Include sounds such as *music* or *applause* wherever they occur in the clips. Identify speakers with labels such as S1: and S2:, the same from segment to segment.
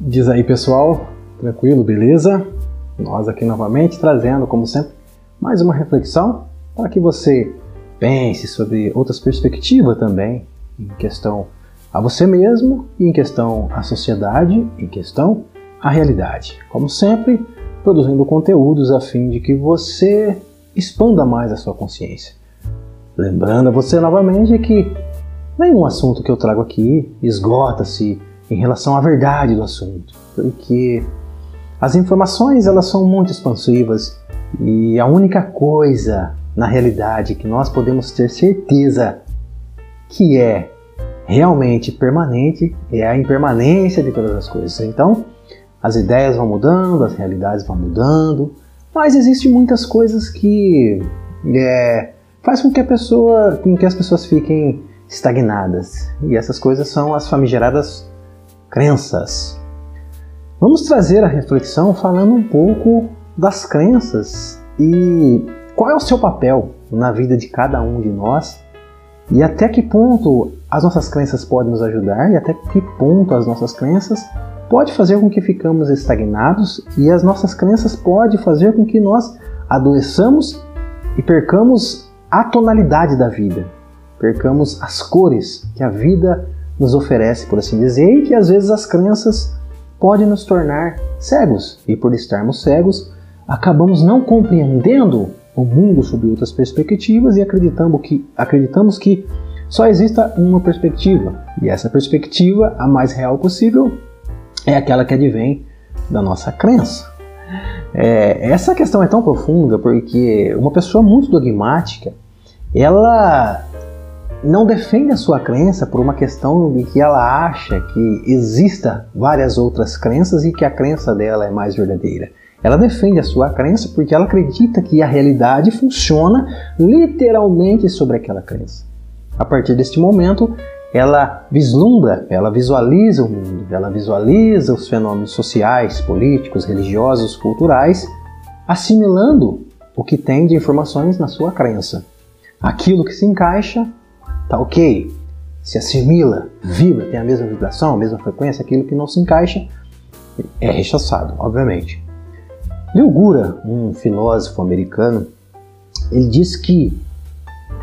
S1: Diz aí pessoal, tranquilo, beleza? Nós aqui novamente trazendo, como sempre, mais uma reflexão para que você pense sobre outras perspectivas também, em questão a você mesmo, em questão à sociedade, em questão à realidade. Como sempre, produzindo conteúdos a fim de que você expanda mais a sua consciência. Lembrando a você novamente que nenhum assunto que eu trago aqui esgota-se em relação à verdade do assunto, porque as informações elas são muito expansivas e a única coisa na realidade que nós podemos ter certeza que é realmente permanente é a impermanência de todas as coisas. Então, as ideias vão mudando, as realidades vão mudando, mas existem muitas coisas que é, faz com que a pessoa, com que as pessoas fiquem estagnadas. E essas coisas são as famigeradas crenças. Vamos trazer a reflexão falando um pouco das crenças e qual é o seu papel na vida de cada um de nós e até que ponto as nossas crenças podem nos ajudar e até que ponto as nossas crenças pode fazer com que ficamos estagnados e as nossas crenças pode fazer com que nós adoeçamos e percamos a tonalidade da vida, percamos as cores que a vida nos oferece, por assim dizer, e que às vezes as crenças podem nos tornar cegos. E por estarmos cegos, acabamos não compreendendo o mundo sob outras perspectivas e acreditamos que, acreditamos que só exista uma perspectiva. E essa perspectiva, a mais real possível, é aquela que advém da nossa crença. É, essa questão é tão profunda porque uma pessoa muito dogmática, ela não defende a sua crença por uma questão de que ela acha que exista várias outras crenças e que a crença dela é mais verdadeira. Ela defende a sua crença porque ela acredita que a realidade funciona literalmente sobre aquela crença. A partir deste momento, ela vislumbra, ela visualiza o mundo, ela visualiza os fenômenos sociais, políticos, religiosos, culturais, assimilando o que tem de informações na sua crença. Aquilo que se encaixa tá ok, se assimila, vibra, tem a mesma vibração, a mesma frequência, aquilo que não se encaixa é rechaçado, obviamente. Leo Gura, um filósofo americano, ele diz que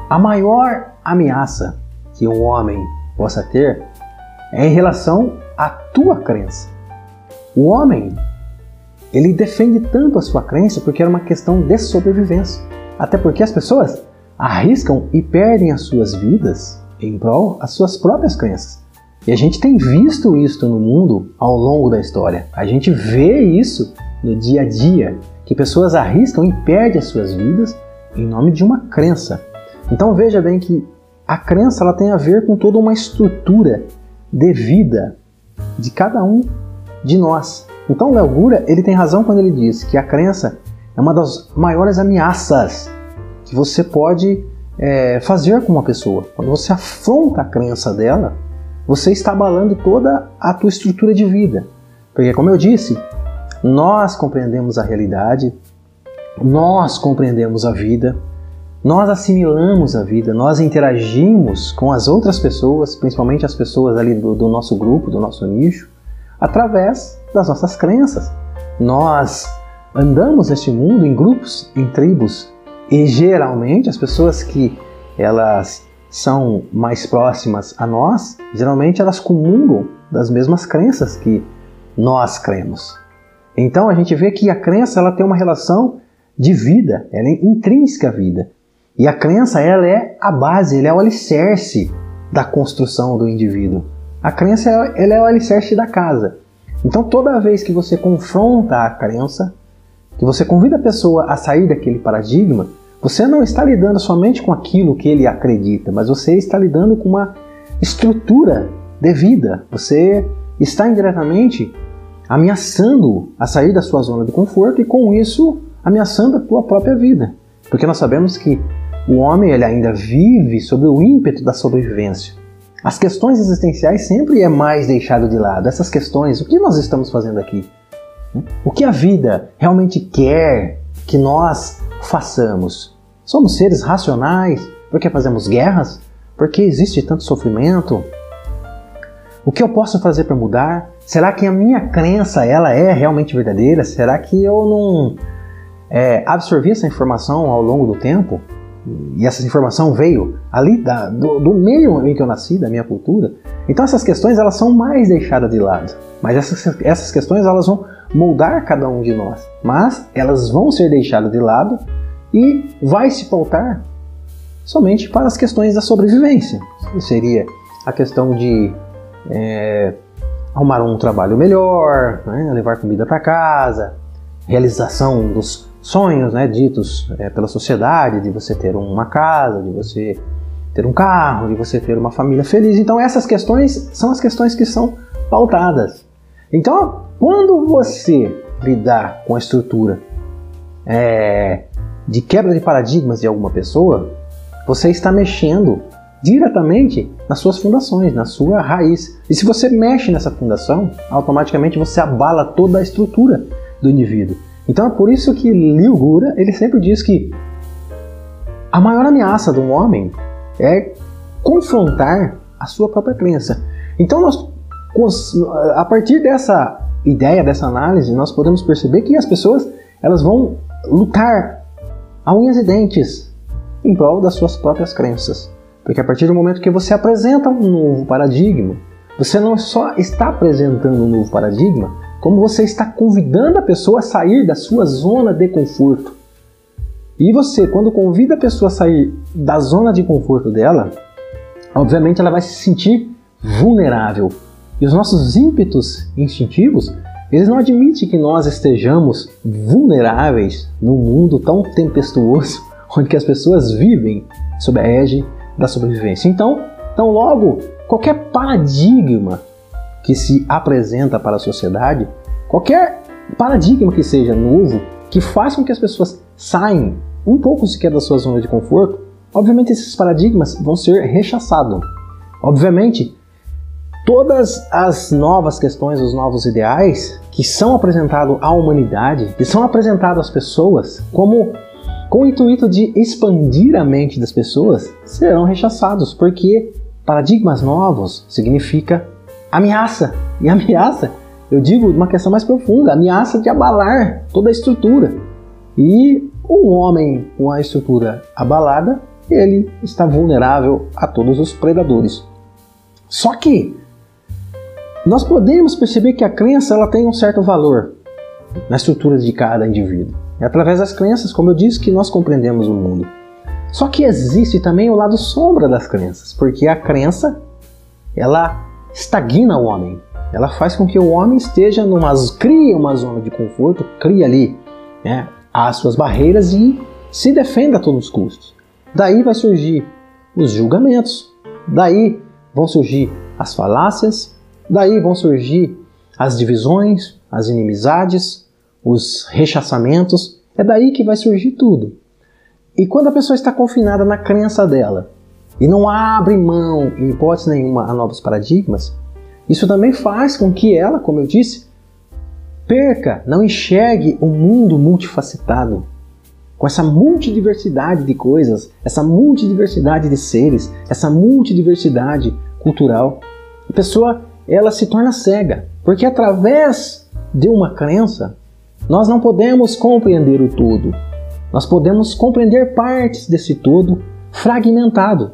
S1: a maior ameaça que um homem possa ter é em relação à tua crença. O homem, ele defende tanto a sua crença porque era uma questão de sobrevivência. Até porque as pessoas arriscam e perdem as suas vidas em prol das suas próprias crenças. E a gente tem visto isso no mundo ao longo da história. A gente vê isso no dia a dia, que pessoas arriscam e perdem as suas vidas em nome de uma crença. Então veja bem que a crença ela tem a ver com toda uma estrutura de vida de cada um de nós. Então Léo Gura, ele tem razão quando ele diz que a crença é uma das maiores ameaças que você pode é, fazer com uma pessoa. Quando você afronta a crença dela, você está abalando toda a tua estrutura de vida. Porque, como eu disse, nós compreendemos a realidade, nós compreendemos a vida, nós assimilamos a vida, nós interagimos com as outras pessoas, principalmente as pessoas ali do, do nosso grupo, do nosso nicho, através das nossas crenças. Nós andamos neste mundo em grupos, em tribos, e geralmente as pessoas que elas são mais próximas a nós, geralmente elas comungam das mesmas crenças que nós cremos. Então a gente vê que a crença ela tem uma relação de vida, ela é intrínseca à vida. E a crença ela é a base, ela é o alicerce da construção do indivíduo. A crença ela é o alicerce da casa. Então toda vez que você confronta a crença, que você convida a pessoa a sair daquele paradigma, você não está lidando somente com aquilo que ele acredita, mas você está lidando com uma estrutura de vida. Você está indiretamente ameaçando a sair da sua zona de conforto e com isso ameaçando a tua própria vida. Porque nós sabemos que o homem ele ainda vive sob o ímpeto da sobrevivência. As questões existenciais sempre é mais deixado de lado. Essas questões, o que nós estamos fazendo aqui? O que a vida realmente quer que nós façamos? Somos seres racionais porque fazemos guerras? Porque existe tanto sofrimento? O que eu posso fazer para mudar? Será que a minha crença ela é realmente verdadeira? Será que eu não é, absorvi essa informação ao longo do tempo? E essa informação veio ali da, do, do, meio em que eu nasci, da minha cultura. Então essas questões elas são mais deixadas de lado. Mas essas, essas questões elas vão moldar cada um de nós. Mas elas vão ser deixadas de lado e vai se pautar somente para as questões da sobrevivência. Que seria a questão de é, arrumar um trabalho melhor, né, levar comida para casa, realização dos sonhos né, ditos é, pela sociedade, de você ter uma casa, de você ter um carro, de você ter uma família feliz. Então essas questões são as questões que são pautadas. Então, quando você lidar com a estrutura é, de quebra de paradigmas de alguma pessoa, você está mexendo diretamente nas suas fundações, na sua raiz. E se você mexe nessa fundação, automaticamente você abala toda a estrutura do indivíduo. Então é por isso que Liu Gura ele sempre diz que a maior ameaça de um homem é confrontar a sua própria crença. Então nós, a partir dessa ideia, dessa análise, nós podemos perceber que as pessoas elas vão lutar a unhas e dentes em prol das suas próprias crenças. Porque a partir do momento que você apresenta um novo paradigma, você não só está apresentando um novo paradigma, como você está convidando a pessoa a sair da sua zona de conforto. E você, quando convida a pessoa a sair da zona de conforto dela, obviamente ela vai se sentir vulnerável. E os nossos ímpetos instintivos, eles não admitem que nós estejamos vulneráveis num mundo tão tempestuoso, *laughs* onde as pessoas vivem sob a égide da sobrevivência. Então, então logo, qualquer paradigma que se apresenta para a sociedade, qualquer paradigma que seja novo, que faça com que as pessoas saiam um pouco sequer da sua zona de conforto, obviamente esses paradigmas vão ser rechaçados. Obviamente, todas as novas questões, os novos ideais que são apresentados à humanidade, que são apresentados às pessoas como com o intuito de expandir a mente das pessoas, serão rechaçados, porque paradigmas novos significa ameaça. E ameaça, eu digo uma questão mais profunda, ameaça de abalar toda a estrutura. E um homem com a estrutura abalada, ele está vulnerável a todos os predadores. Só que nós podemos perceber que a crença ela tem um certo valor na estrutura de cada indivíduo. É através das crenças, como eu disse, que nós compreendemos o mundo. Só que existe também o lado sombra das crenças, porque a crença ela estagna o homem. Ela faz com que o homem esteja numa cria uma zona de conforto, cria ali né, as suas barreiras e se defenda a todos os custos. Daí vai surgir os julgamentos, daí vão surgir as falácias, daí vão surgir as divisões, as inimizades, os rechaçamentos. É daí que vai surgir tudo. E quando a pessoa está confinada na crença dela, e não abre mão, em hipótese nenhuma, a novos paradigmas, isso também faz com que ela, como eu disse, perca, não enxergue o um mundo multifacetado, com essa multidiversidade de coisas, essa multidiversidade de seres, essa multidiversidade cultural. A pessoa ela se torna cega, porque através de uma crença nós não podemos compreender o todo. Nós podemos compreender partes desse todo fragmentado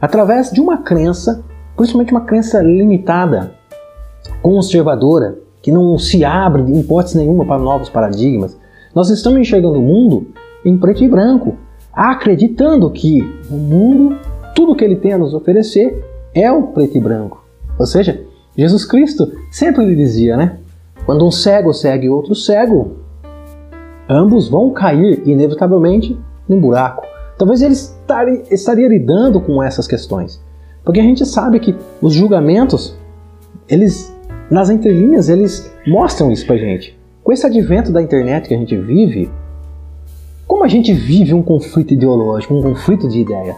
S1: através de uma crença, principalmente uma crença limitada, conservadora, que não se abre em hipótese nenhuma para novos paradigmas. Nós estamos enxergando o mundo em preto e branco, acreditando que o mundo, tudo que ele tem a nos oferecer, é o preto e branco. Ou seja, Jesus Cristo sempre lhe dizia, né? Quando um cego segue outro cego, ambos vão cair inevitavelmente num buraco. Talvez ele estaria, lidando com essas questões. Porque a gente sabe que os julgamentos, eles, nas entrelinhas, eles mostram isso pra gente. Com esse advento da internet que a gente vive, como a gente vive um conflito ideológico, um conflito de ideias?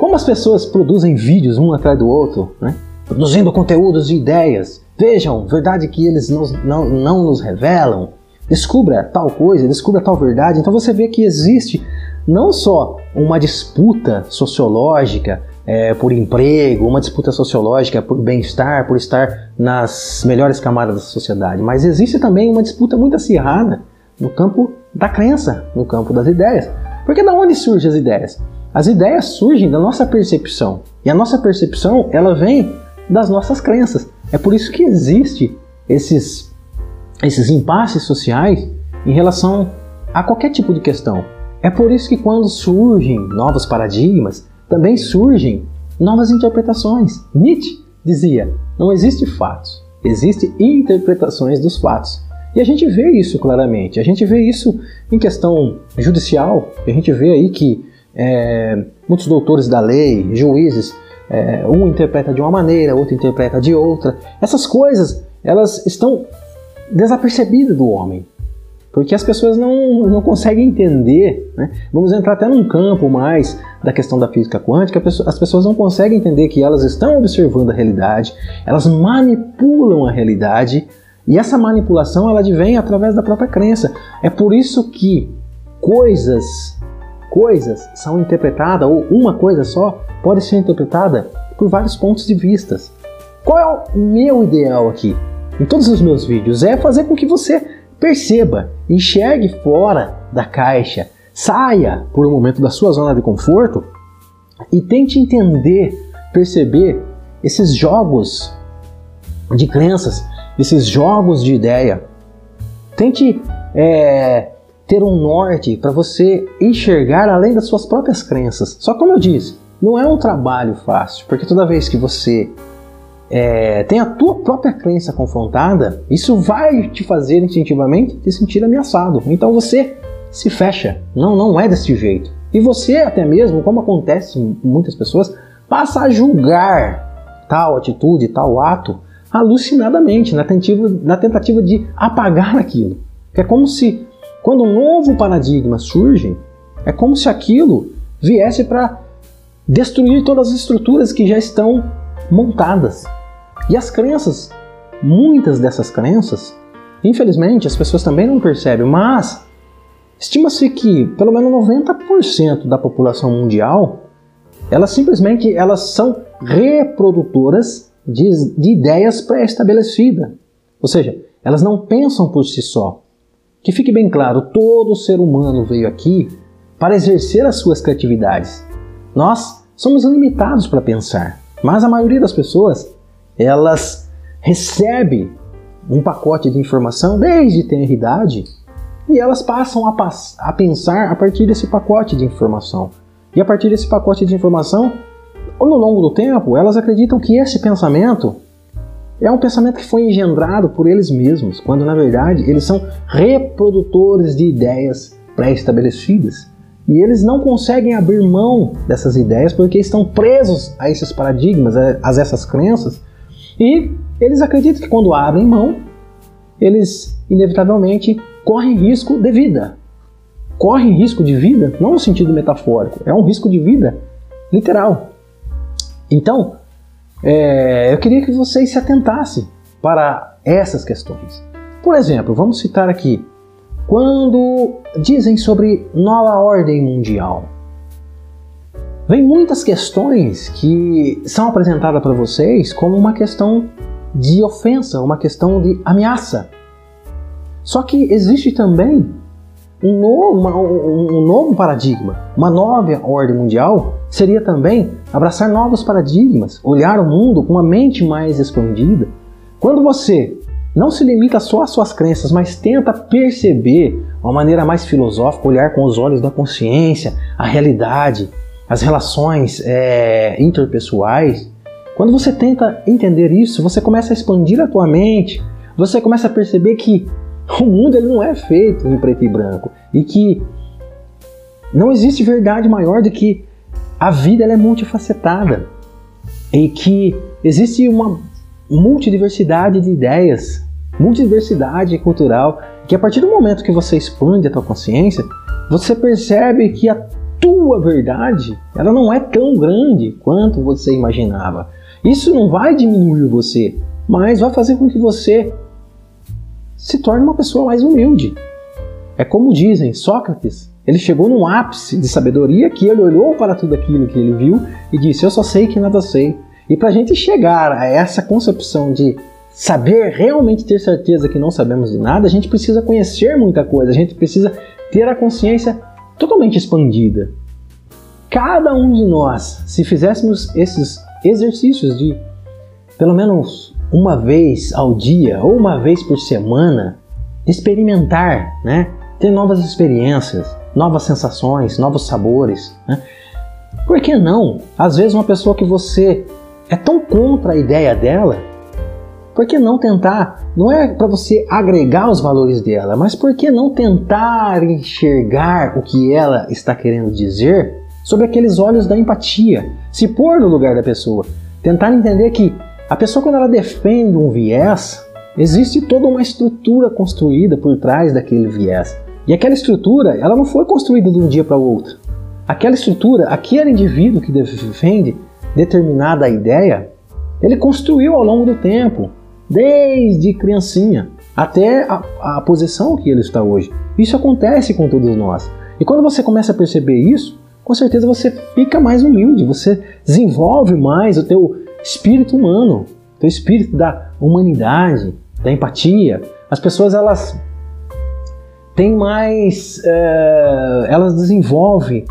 S1: Como as pessoas produzem vídeos um atrás do outro, né? Produzindo conteúdos de ideias. Vejam, verdade que eles não, não, não nos revelam. Descubra tal coisa, descubra tal verdade. Então você vê que existe não só uma disputa sociológica é, por emprego, uma disputa sociológica por bem-estar, por estar nas melhores camadas da sociedade, mas existe também uma disputa muito acirrada no campo da crença, no campo das ideias. Porque da onde surgem as ideias? As ideias surgem da nossa percepção. E a nossa percepção, ela vem das nossas crenças. É por isso que existe esses esses impasses sociais em relação a qualquer tipo de questão. É por isso que quando surgem novos paradigmas, também surgem novas interpretações. Nietzsche dizia: não existe fatos, existem interpretações dos fatos. E a gente vê isso claramente. A gente vê isso em questão judicial. A gente vê aí que é, muitos doutores da lei, juízes, é, um interpreta de uma maneira, outro interpreta de outra. Essas coisas, elas estão desapercebidas do homem porque as pessoas não, não conseguem entender. Né? Vamos entrar até num campo mais da questão da física quântica, as pessoas não conseguem entender que elas estão observando a realidade, elas manipulam a realidade e essa manipulação ela advém através da própria crença. É por isso que coisas, coisas são interpretadas ou uma coisa só pode ser interpretada por vários pontos de vistas. Qual é o meu ideal aqui? Em todos os meus vídeos é fazer com que você Perceba, enxergue fora da caixa, saia por um momento da sua zona de conforto e tente entender, perceber esses jogos de crenças, esses jogos de ideia. Tente é, ter um norte para você enxergar além das suas próprias crenças. Só como eu disse, não é um trabalho fácil, porque toda vez que você é, tem a tua própria crença confrontada, isso vai te fazer instintivamente te sentir ameaçado. Então você se fecha. Não, não é desse jeito. E você até mesmo, como acontece com muitas pessoas, passa a julgar tal atitude, tal ato alucinadamente, na tentativa, na tentativa de apagar aquilo. É como se, quando um novo paradigma surge, é como se aquilo viesse para destruir todas as estruturas que já estão montadas. E as crenças, muitas dessas crenças, infelizmente as pessoas também não percebem, mas estima-se que pelo menos 90% da população mundial, elas simplesmente elas são reprodutoras de, de ideias pré-estabelecidas. Ou seja, elas não pensam por si só. Que fique bem claro, todo ser humano veio aqui para exercer as suas criatividades. Nós somos limitados para pensar, mas a maioria das pessoas elas recebem um pacote de informação desde tenra idade e elas passam a, pass a pensar a partir desse pacote de informação. E a partir desse pacote de informação, no longo do tempo, elas acreditam que esse pensamento é um pensamento que foi engendrado por eles mesmos, quando na verdade eles são reprodutores de ideias pré-estabelecidas. E eles não conseguem abrir mão dessas ideias porque estão presos a esses paradigmas, a essas crenças, e eles acreditam que quando abrem mão, eles inevitavelmente correm risco de vida. Correm risco de vida, não no sentido metafórico, é um risco de vida literal. Então, é, eu queria que vocês se atentassem para essas questões. Por exemplo, vamos citar aqui, quando dizem sobre nova ordem mundial, Vem muitas questões que são apresentadas para vocês como uma questão de ofensa, uma questão de ameaça. Só que existe também um novo, uma, um novo paradigma, uma nova ordem mundial seria também abraçar novos paradigmas, olhar o mundo com uma mente mais expandida. Quando você não se limita só às suas crenças, mas tenta perceber uma maneira mais filosófica, olhar com os olhos da consciência, a realidade, as relações é, interpessoais, quando você tenta entender isso, você começa a expandir a tua mente, você começa a perceber que o mundo ele não é feito em preto e branco e que não existe verdade maior do que a vida é multifacetada e que existe uma multidiversidade de ideias, multidiversidade cultural, que a partir do momento que você expande a tua consciência, você percebe que a tua verdade, ela não é tão grande quanto você imaginava. Isso não vai diminuir você, mas vai fazer com que você se torne uma pessoa mais humilde. É como dizem, Sócrates Ele chegou num ápice de sabedoria que ele olhou para tudo aquilo que ele viu e disse: Eu só sei que nada sei. E para a gente chegar a essa concepção de saber realmente ter certeza que não sabemos de nada, a gente precisa conhecer muita coisa, a gente precisa ter a consciência totalmente expandida. Cada um de nós, se fizéssemos esses exercícios de pelo menos uma vez ao dia ou uma vez por semana, experimentar, né? ter novas experiências, novas sensações, novos sabores. Né? Por que não? Às vezes, uma pessoa que você é tão contra a ideia dela, por que não tentar? Não é para você agregar os valores dela, mas por que não tentar enxergar o que ela está querendo dizer sob aqueles olhos da empatia? Se pôr no lugar da pessoa. Tentar entender que a pessoa, quando ela defende um viés, existe toda uma estrutura construída por trás daquele viés. E aquela estrutura, ela não foi construída de um dia para o outro. Aquela estrutura, aquele indivíduo que defende determinada ideia, ele construiu ao longo do tempo, desde criancinha até a, a posição que ele está hoje. Isso acontece com todos nós. E quando você começa a perceber isso, com certeza você fica mais humilde, você desenvolve mais o teu espírito humano, o teu espírito da humanidade, da empatia. As pessoas elas têm mais, é, elas desenvolvem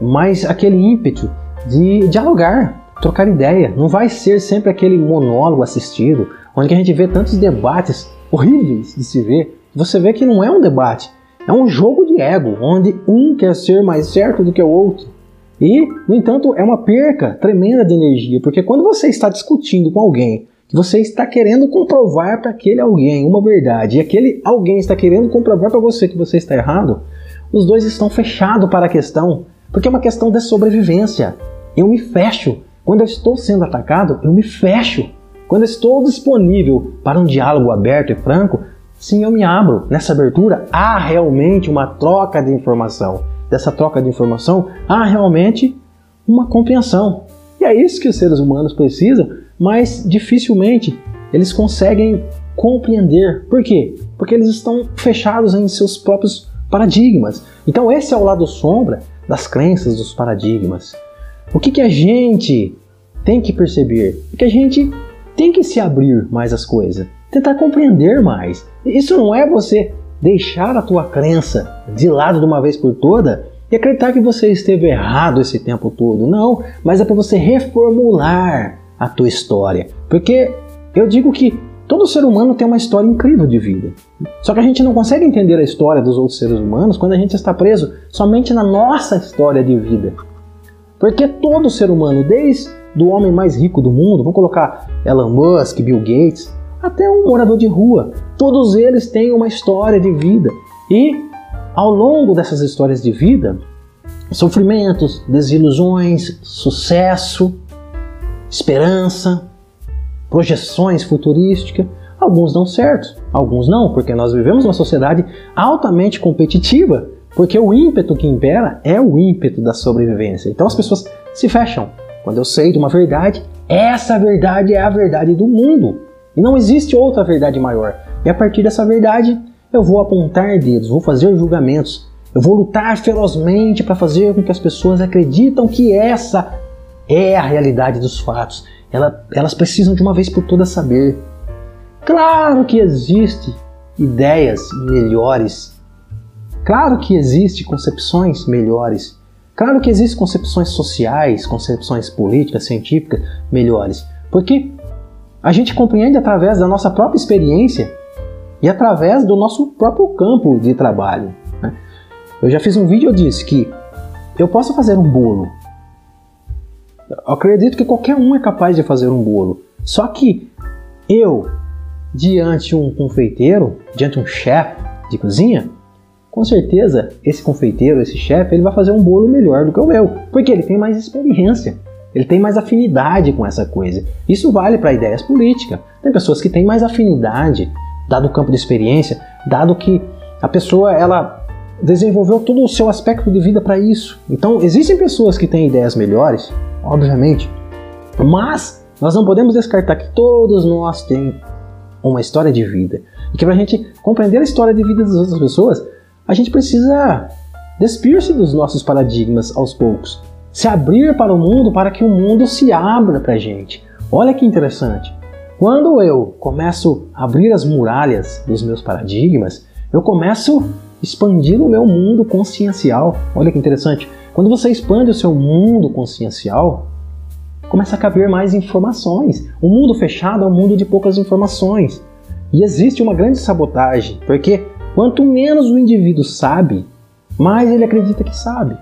S1: mais aquele ímpeto de dialogar, trocar ideia. Não vai ser sempre aquele monólogo assistido, onde a gente vê tantos debates horríveis de se ver. Você vê que não é um debate, é um jogo de ego, onde um quer ser mais certo do que o outro. E, no entanto, é uma perca tremenda de energia, porque quando você está discutindo com alguém você está querendo comprovar para aquele alguém uma verdade e aquele alguém está querendo comprovar para você que você está errado, os dois estão fechados para a questão, porque é uma questão de sobrevivência. Eu me fecho. Quando eu estou sendo atacado, eu me fecho. Quando eu estou disponível para um diálogo aberto e franco, sim, eu me abro. Nessa abertura há realmente uma troca de informação. Dessa troca de informação há realmente uma compreensão. E é isso que os seres humanos precisam, mas dificilmente eles conseguem compreender. Por quê? Porque eles estão fechados em seus próprios paradigmas. Então esse é o lado sombra das crenças, dos paradigmas. O que, que a gente tem que perceber? Que a gente tem que se abrir mais às coisas, tentar compreender mais. Isso não é você deixar a tua crença de lado de uma vez por toda e acreditar que você esteve errado esse tempo todo. Não, mas é para você reformular a tua história. Porque eu digo que todo ser humano tem uma história incrível de vida. Só que a gente não consegue entender a história dos outros seres humanos quando a gente está preso somente na nossa história de vida. Porque todo ser humano, desde do homem mais rico do mundo, vamos colocar Elon Musk, Bill Gates, até um morador de rua. Todos eles têm uma história de vida. E ao longo dessas histórias de vida, sofrimentos, desilusões, sucesso, esperança, projeções futurísticas, alguns dão certo, alguns não, porque nós vivemos uma sociedade altamente competitiva, porque o ímpeto que impera é o ímpeto da sobrevivência. Então as pessoas se fecham, quando eu sei de uma verdade, essa verdade é a verdade do mundo. E não existe outra verdade maior. E a partir dessa verdade, eu vou apontar dedos, vou fazer julgamentos, eu vou lutar ferozmente para fazer com que as pessoas acreditam que essa é a realidade dos fatos. elas precisam de uma vez por todas saber. Claro que existe ideias melhores. Claro que existe concepções melhores. Claro que existem concepções sociais, concepções políticas, científicas melhores, porque a gente compreende através da nossa própria experiência e através do nosso próprio campo de trabalho. Né? Eu já fiz um vídeo e disse que eu posso fazer um bolo. Eu acredito que qualquer um é capaz de fazer um bolo. Só que eu, diante um confeiteiro, diante um chefe de cozinha, com certeza esse confeiteiro, esse chefe, ele vai fazer um bolo melhor do que o meu, porque ele tem mais experiência, ele tem mais afinidade com essa coisa. Isso vale para ideias políticas. Tem pessoas que têm mais afinidade, dado o campo de experiência, dado que a pessoa ela desenvolveu todo o seu aspecto de vida para isso. Então, existem pessoas que têm ideias melhores, obviamente, mas nós não podemos descartar que todos nós temos uma história de vida. E que para a gente compreender a história de vida das outras pessoas, a gente precisa despir-se dos nossos paradigmas aos poucos, se abrir para o mundo para que o mundo se abra para a gente. Olha que interessante. Quando eu começo a abrir as muralhas dos meus paradigmas, eu começo a expandir o meu mundo consciencial. Olha que interessante. Quando você expande o seu mundo consciencial, começa a caber mais informações. O mundo fechado é um mundo de poucas informações. E existe uma grande sabotagem, porque quanto menos o indivíduo sabe, mais ele acredita que sabe.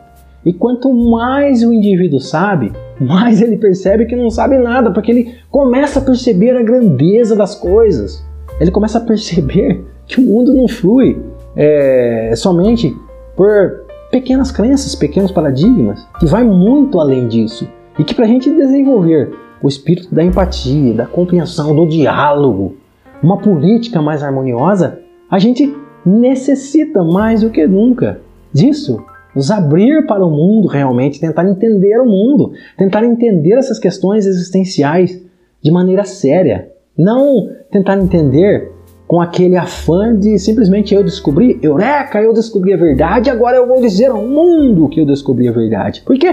S1: E quanto mais o indivíduo sabe, mais ele percebe que não sabe nada, porque ele começa a perceber a grandeza das coisas. Ele começa a perceber *laughs* que o mundo não flui é, somente por pequenas crenças, pequenos paradigmas, que vai muito além disso. E que para a gente desenvolver o espírito da empatia, da compreensão, do diálogo, uma política mais harmoniosa, a gente necessita mais do que nunca disso nos abrir para o mundo realmente, tentar entender o mundo, tentar entender essas questões existenciais de maneira séria. Não tentar entender com aquele afã de simplesmente eu descobri, eureka, eu descobri a verdade, agora eu vou dizer ao mundo que eu descobri a verdade. Porque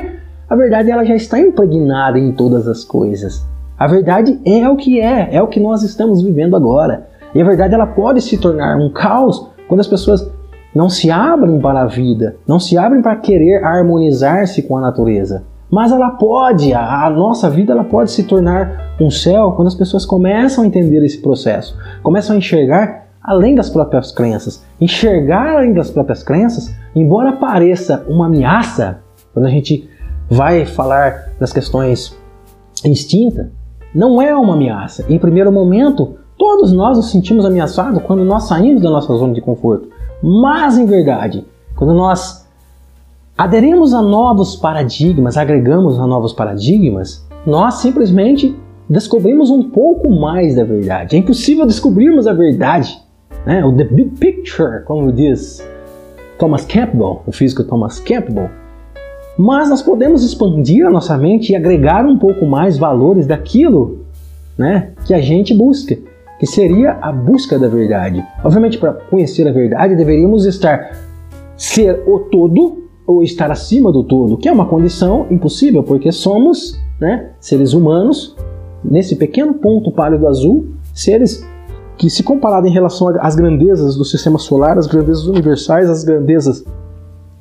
S1: a verdade ela já está impregnada em todas as coisas. A verdade é o que é, é o que nós estamos vivendo agora. E a verdade ela pode se tornar um caos quando as pessoas não se abrem para a vida, não se abrem para querer harmonizar-se com a natureza. Mas ela pode, a, nossa vida ela pode se tornar um céu quando as pessoas começam a entender esse processo, começam a enxergar além das próprias crenças. Enxergar além das próprias crenças, embora pareça uma ameaça, quando a gente vai falar das questões instinta, não é uma ameaça. Em primeiro momento, todos nós nos sentimos ameaçados quando nós saímos da nossa zona de conforto. Mas, em verdade, quando nós aderimos a novos paradigmas, agregamos a novos paradigmas, nós simplesmente descobrimos um pouco mais da verdade. É impossível descobrirmos a verdade, né? o the big picture, como diz Thomas Campbell, o físico Thomas Campbell. Mas nós podemos expandir a nossa mente e agregar um pouco mais valores daquilo né, que a gente busca que seria a busca da verdade. Obviamente, para conhecer a verdade, deveríamos estar ser o todo ou estar acima do todo, que é uma condição impossível, porque somos né, seres humanos, nesse pequeno ponto pálido azul, seres que, se comparado em relação às grandezas do sistema solar, as grandezas universais, as grandezas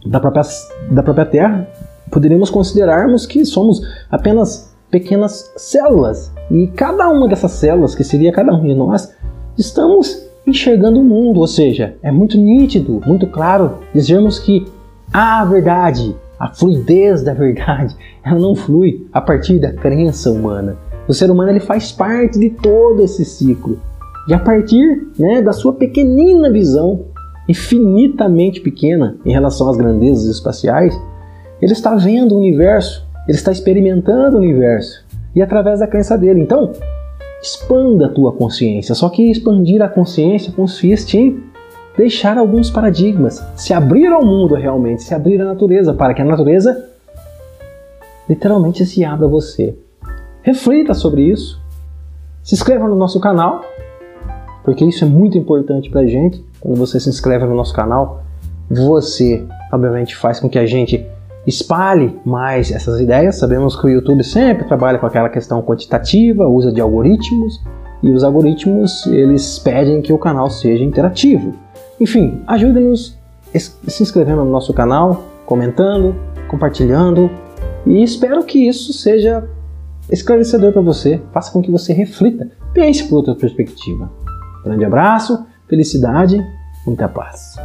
S1: da própria, da própria Terra, poderíamos considerarmos que somos apenas pequenas células. E cada uma dessas células, que seria cada um de nós, estamos enxergando o mundo, ou seja, é muito nítido, muito claro dizermos que a verdade, a fluidez da verdade, *laughs* ela não flui a partir da crença humana. O ser humano ele faz parte de todo esse ciclo. E a partir né, da sua pequenina visão, infinitamente pequena em relação às grandezas espaciais, ele está vendo o universo ele está experimentando o universo e através da crença dele. Então, expanda a tua consciência. Só que expandir a consciência consiste em deixar alguns paradigmas, se abrir ao mundo realmente, se abrir à natureza, para que a natureza literalmente se abra a você. Reflita sobre isso. Se inscreva no nosso canal, porque isso é muito importante para a gente. Quando você se inscreve no nosso canal, você, obviamente, faz com que a gente espalhe mais essas ideias. Sabemos que o YouTube sempre trabalha com aquela questão quantitativa, usa de algoritmos, e os algoritmos eles pedem que o canal seja interativo. Enfim, ajude-nos se inscrevendo no nosso canal, comentando, compartilhando, e espero que isso seja esclarecedor para você, faça com que você reflita, pense por outra perspectiva. Grande abraço, felicidade, muita paz.